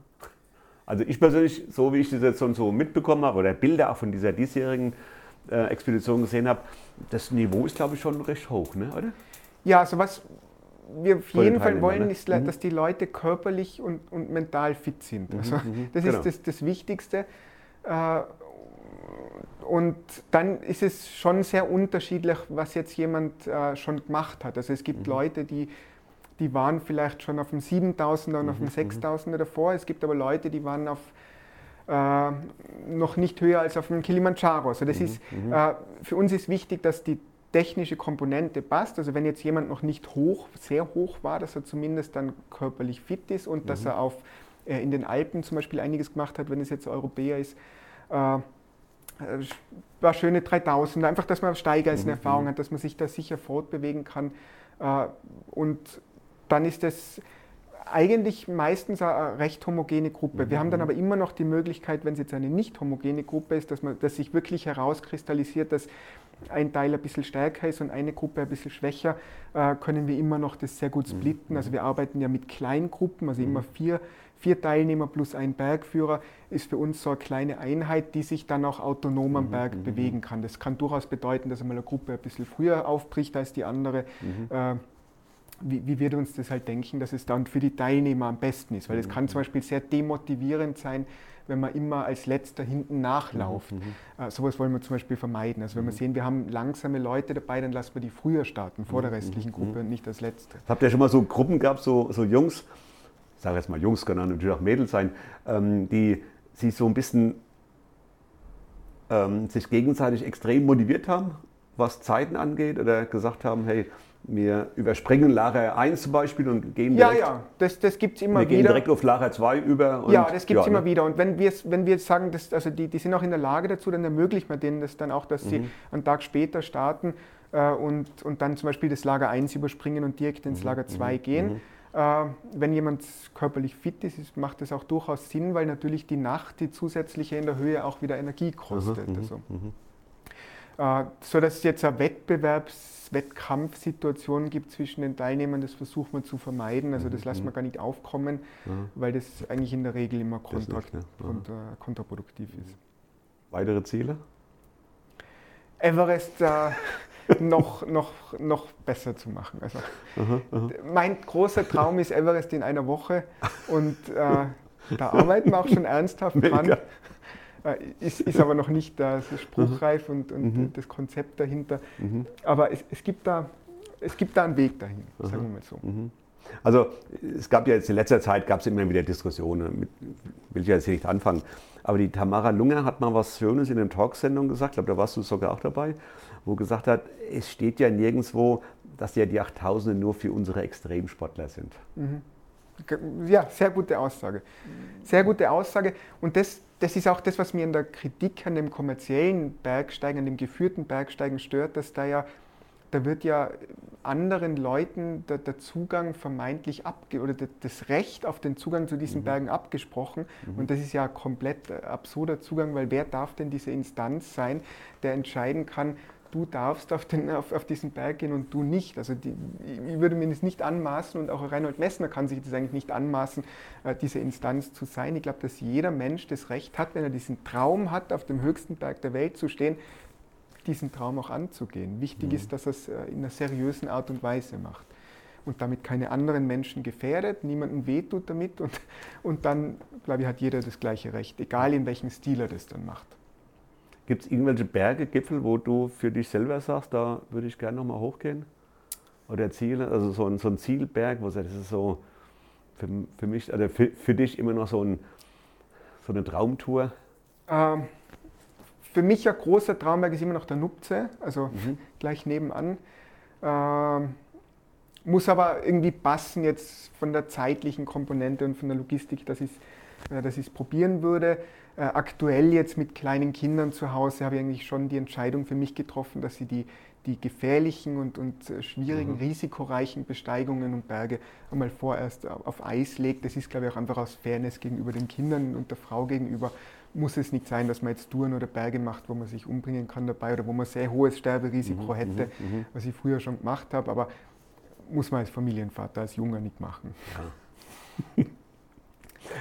Also ich persönlich, so wie ich das jetzt schon so mitbekommen habe, oder Bilder auch von dieser diesjährigen äh, Expedition gesehen habe, das Niveau ist, glaube ich, schon recht hoch, ne? oder? Ja, also was wir auf jeden Fall wollen, ne? ist, mhm. dass die Leute körperlich und, und mental fit sind. Mhm, also mhm, das genau. ist das, das Wichtigste. Äh, und dann ist es schon sehr unterschiedlich, was jetzt jemand äh, schon gemacht hat. Also es gibt mhm. Leute, die, die waren vielleicht schon auf dem 7000er und mhm. auf dem 6000er mhm. davor. Es gibt aber Leute, die waren auf äh, noch nicht höher als auf dem Kilimanjaro. Also das mhm. ist, mhm. äh, für uns ist wichtig, dass die technische Komponente passt. Also wenn jetzt jemand noch nicht hoch, sehr hoch war, dass er zumindest dann körperlich fit ist und dass mhm. er auf, äh, in den Alpen zum Beispiel einiges gemacht hat, wenn es jetzt Europäer ist äh, paar schöne 3000, einfach, dass man Steigeisen-Erfahrung mhm. hat, dass man sich da sicher fortbewegen kann. Äh, und dann ist das eigentlich meistens eine recht homogene Gruppe. Wir haben dann mhm. aber immer noch die Möglichkeit, wenn es jetzt eine nicht homogene Gruppe ist, dass, man, dass sich wirklich herauskristallisiert, dass ein Teil ein bisschen stärker ist und eine Gruppe ein bisschen schwächer, äh, können wir immer noch das sehr gut mhm. splitten. Also wir arbeiten ja mit Kleingruppen, also immer vier vier Teilnehmer plus ein Bergführer ist für uns so eine kleine Einheit, die sich dann auch autonom am mhm, Berg mhm. bewegen kann. Das kann durchaus bedeuten, dass einmal eine Gruppe ein bisschen früher aufbricht als die andere. Mhm. Äh, wie, wie, wir uns das halt denken, dass es dann für die Teilnehmer am besten ist. Weil es kann zum Beispiel sehr demotivierend sein, wenn man immer als Letzter hinten nachlauft. Mhm, äh, sowas wollen wir zum Beispiel vermeiden. Also wenn wir sehen, wir haben langsame Leute dabei, dann lassen wir die früher starten, vor der restlichen Gruppe und nicht als Letzte. Habt ihr schon mal so Gruppen gehabt, so, so Jungs, sage jetzt mal Jungs, können natürlich auch Mädels sein, ähm, die sich so ein bisschen ähm, sich gegenseitig extrem motiviert haben, was Zeiten angeht, oder gesagt haben, hey, wir überspringen Lager 1 zum Beispiel und gehen direkt, ja, ja, das, das gibt es immer wir wieder. Wir gehen direkt auf Lager 2 über. ja, das gibt es ja, immer ne? wieder. Und wenn wir, wenn wir sagen, dass, also die, die sind auch in der Lage dazu, dann ermöglicht man denen das dann auch, dass mhm. sie einen Tag später starten äh, und, und dann zum Beispiel das Lager 1 überspringen und direkt ins mhm. Lager 2 mhm. gehen. Mhm. Äh, wenn jemand körperlich fit ist, macht das auch durchaus Sinn, weil natürlich die Nacht, die zusätzliche in der Höhe auch wieder Energie kostet. Mhm, also. Mhm. Äh, so dass es jetzt eine Wettbewerbs-, Wettkampfsituation gibt zwischen den Teilnehmern, das versucht man zu vermeiden. Also das lassen wir gar nicht aufkommen, mhm. weil das eigentlich in der Regel immer kontra nicht, ne? kontra kontraproduktiv ist. Weitere Ziele? Everest äh, noch, noch, noch besser zu machen. Also, aha, aha. Mein großer Traum ist Everest in einer Woche und äh, da arbeiten wir auch schon ernsthaft dran. Äh, ist, ist, aber noch nicht äh, so spruchreif und, und mhm. das Konzept dahinter. Mhm. Aber es, es, gibt da, es gibt da einen Weg dahin, sagen wir mal so. Mhm. Also es gab ja jetzt in letzter Zeit gab es immer wieder Diskussionen, mit, will ich jetzt hier nicht anfangen. Aber die Tamara Lunger hat mal was Schönes in der Talksendung gesagt, ich glaube, da warst du sogar auch dabei, wo gesagt hat, es steht ja nirgendwo, dass ja die 8000 nur für unsere Extremsportler sind. Mhm. Ja, sehr gute Aussage. Sehr gute Aussage. Und das, das ist auch das, was mir in der Kritik an dem kommerziellen Bergsteigen, an dem geführten Bergsteigen stört, dass da ja, da wird ja anderen Leuten der, der Zugang vermeintlich abge oder das Recht auf den Zugang zu diesen mhm. Bergen abgesprochen. Mhm. Und das ist ja ein komplett absurder Zugang, weil wer darf denn diese Instanz sein, der entscheiden kann, du darfst auf, den, auf, auf, diesen Berg gehen und du nicht. Also die, ich würde mir das nicht anmaßen und auch Reinhold Messner kann sich das eigentlich nicht anmaßen, äh, diese Instanz zu sein. Ich glaube, dass jeder Mensch das Recht hat, wenn er diesen Traum hat, auf dem höchsten Berg der Welt zu stehen, diesen Traum auch anzugehen. Wichtig mhm. ist, dass er es äh, in einer seriösen Art und Weise macht und damit keine anderen Menschen gefährdet, niemandem wehtut damit und, und dann, glaube ich, hat jeder das gleiche Recht, egal in welchem Stil er das dann macht. Gibt es irgendwelche Berge, Gipfel, wo du für dich selber sagst, da würde ich gerne nochmal hochgehen? Oder Ziele, also so ein, so ein Zielberg, wo das ist so für, für mich, also für, für dich immer noch so, ein, so eine Traumtour? Ähm, für mich ein großer Traumberg ist immer noch der Nupze, also mhm. gleich nebenan. Ähm, muss aber irgendwie passen jetzt von der zeitlichen Komponente und von der Logistik, dass ich es äh, probieren würde. Äh, aktuell jetzt mit kleinen Kindern zu Hause habe ich eigentlich schon die Entscheidung für mich getroffen, dass sie die, die gefährlichen und, und äh, schwierigen, mhm. risikoreichen Besteigungen und Berge einmal vorerst auf Eis legt. Das ist, glaube ich, auch einfach aus Fairness gegenüber den Kindern und der Frau gegenüber. Muss es nicht sein, dass man jetzt Touren oder Berge macht, wo man sich umbringen kann dabei oder wo man sehr hohes Sterberisiko mhm. hätte, mhm. mhm. was ich früher schon gemacht habe. Aber muss man als Familienvater, als Junger nicht machen. Ja.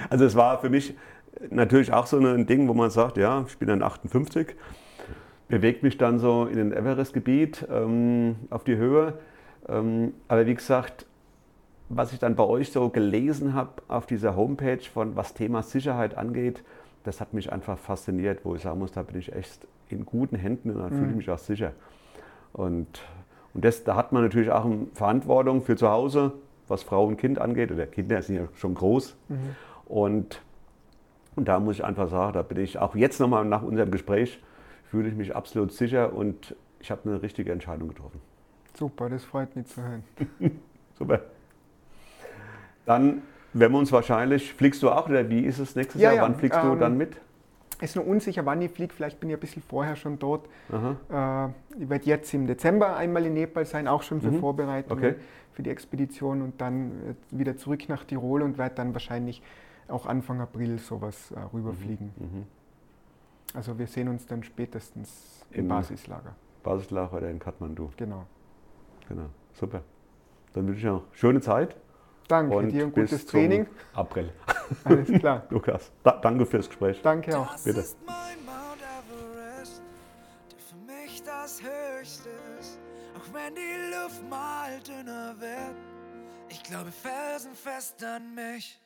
Also es war für mich natürlich auch so ein Ding, wo man sagt, ja, ich bin dann 58, bewegt mich dann so in den Everest-Gebiet ähm, auf die Höhe. Ähm, aber wie gesagt, was ich dann bei euch so gelesen habe auf dieser Homepage von was Thema Sicherheit angeht, das hat mich einfach fasziniert, wo ich sagen muss, da bin ich echt in guten Händen und da mhm. fühle ich mich auch sicher. Und, und das, da hat man natürlich auch eine Verantwortung für zu Hause, was Frau und Kind angeht, oder Kinder sind ja schon groß. Mhm. Und und da muss ich einfach sagen, da bin ich auch jetzt nochmal nach unserem Gespräch, fühle ich mich absolut sicher und ich habe eine richtige Entscheidung getroffen. Super, das freut mich zu hören. Super. Dann werden wir uns wahrscheinlich, fliegst du auch oder wie ist es nächstes ja, Jahr? Ja, wann fliegst ähm, du dann mit? Es ist nur unsicher, wann ich fliege. Vielleicht bin ich ein bisschen vorher schon dort. Äh, ich werde jetzt im Dezember einmal in Nepal sein, auch schon für mhm. Vorbereitungen okay. für die Expedition und dann äh, wieder zurück nach Tirol und werde dann wahrscheinlich auch Anfang April sowas äh, rüberfliegen. Mhm. mhm. Also wir sehen uns dann spätestens im, Im Basislager. Basislager oder in Kathmandu. Genau. Genau, super. Dann wünsche ich noch schöne Zeit. Danke und dir ein gutes Training. April. Alles klar. Lukas, da, danke fürs Gespräch. Danke auch. Bitte. Das ist mein Mount Everest, der für mich das Höchste ist. Auch wenn die Luft mal dünner wird. Ich glaube felsenfest an mich.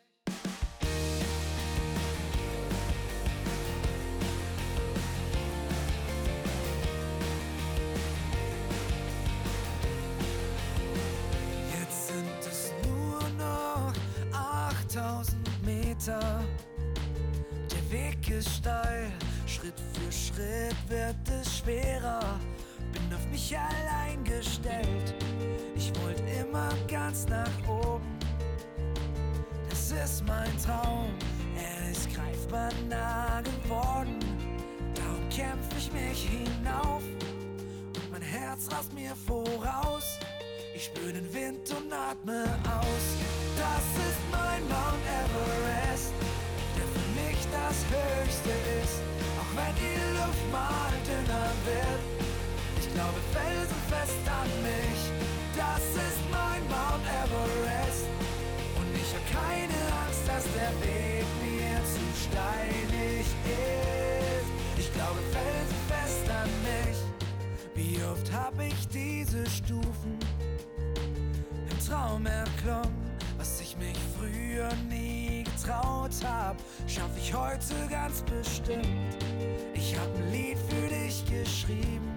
Ist steil, Schritt für Schritt wird es schwerer. Bin auf mich allein gestellt. Ich wollte immer ganz nach oben. Das ist mein Traum, er ist greifbar nah geworden. Darum kämpfe ich mich hinauf und mein Herz rast mir voraus. Ich spüre den Wind und atme aus. Das ist mein Mount Everest, das Höchste ist. Auch wenn die Luft mal dünner wird. Ich glaube felsenfest an mich. Das ist mein Mount Everest. Und ich habe keine Angst, dass der Weg mir zu steinig ist. Ich glaube felsenfest an mich. Wie oft habe ich diese Stufen Traum erklommen, was ich mich früher nie getraut hab, schaff ich heute ganz bestimmt. Ich hab ein Lied für dich geschrieben.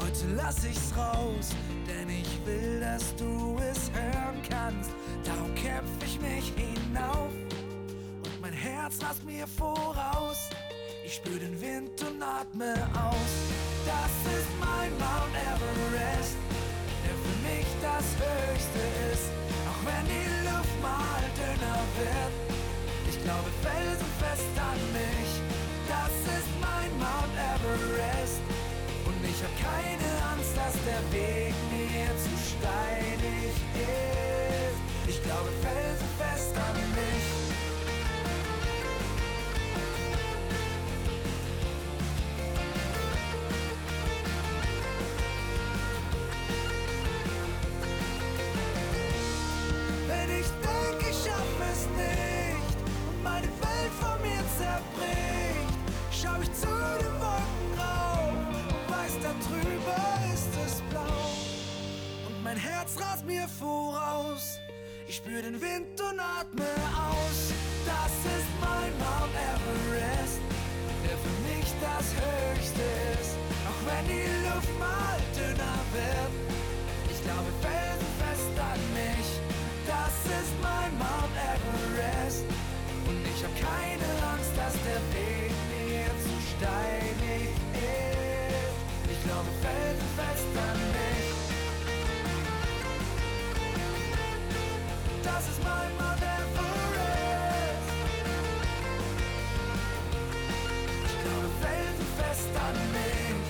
Heute lass ich's raus, denn ich will, dass du es hören kannst. Darum kämpf ich mich hinauf und mein Herz lass mir voraus. Ich spür den Wind und atme aus. Das ist mein Mount Everest das Höchste ist. Auch wenn die Luft mal dünner wird. Ich glaube felsenfest an mich, das ist mein Mount Everest. Und ich hab keine Angst, dass der Weg mir zu steinig ist. Ich glaube felsenfest an mich. Es nicht und meine Welt vor mir zerbricht, schau ich zu den Wolken rauf und weiß, da drüber ist es blau. Und mein Herz rast mir voraus, ich spür den Wind und atme aus. Das ist mein Mount Everest, der für mich das Höchste ist. Auch wenn die Luft mal dünner wird, ich glaube felsenfest an mich. Ich hab keine Angst, dass der Weg mir zu steinig ist. Ich glaube felsenfest an mich. Das ist mein Mount Everest. Ich glaube felsenfest an mich.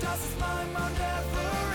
Das ist mein Mount Everest.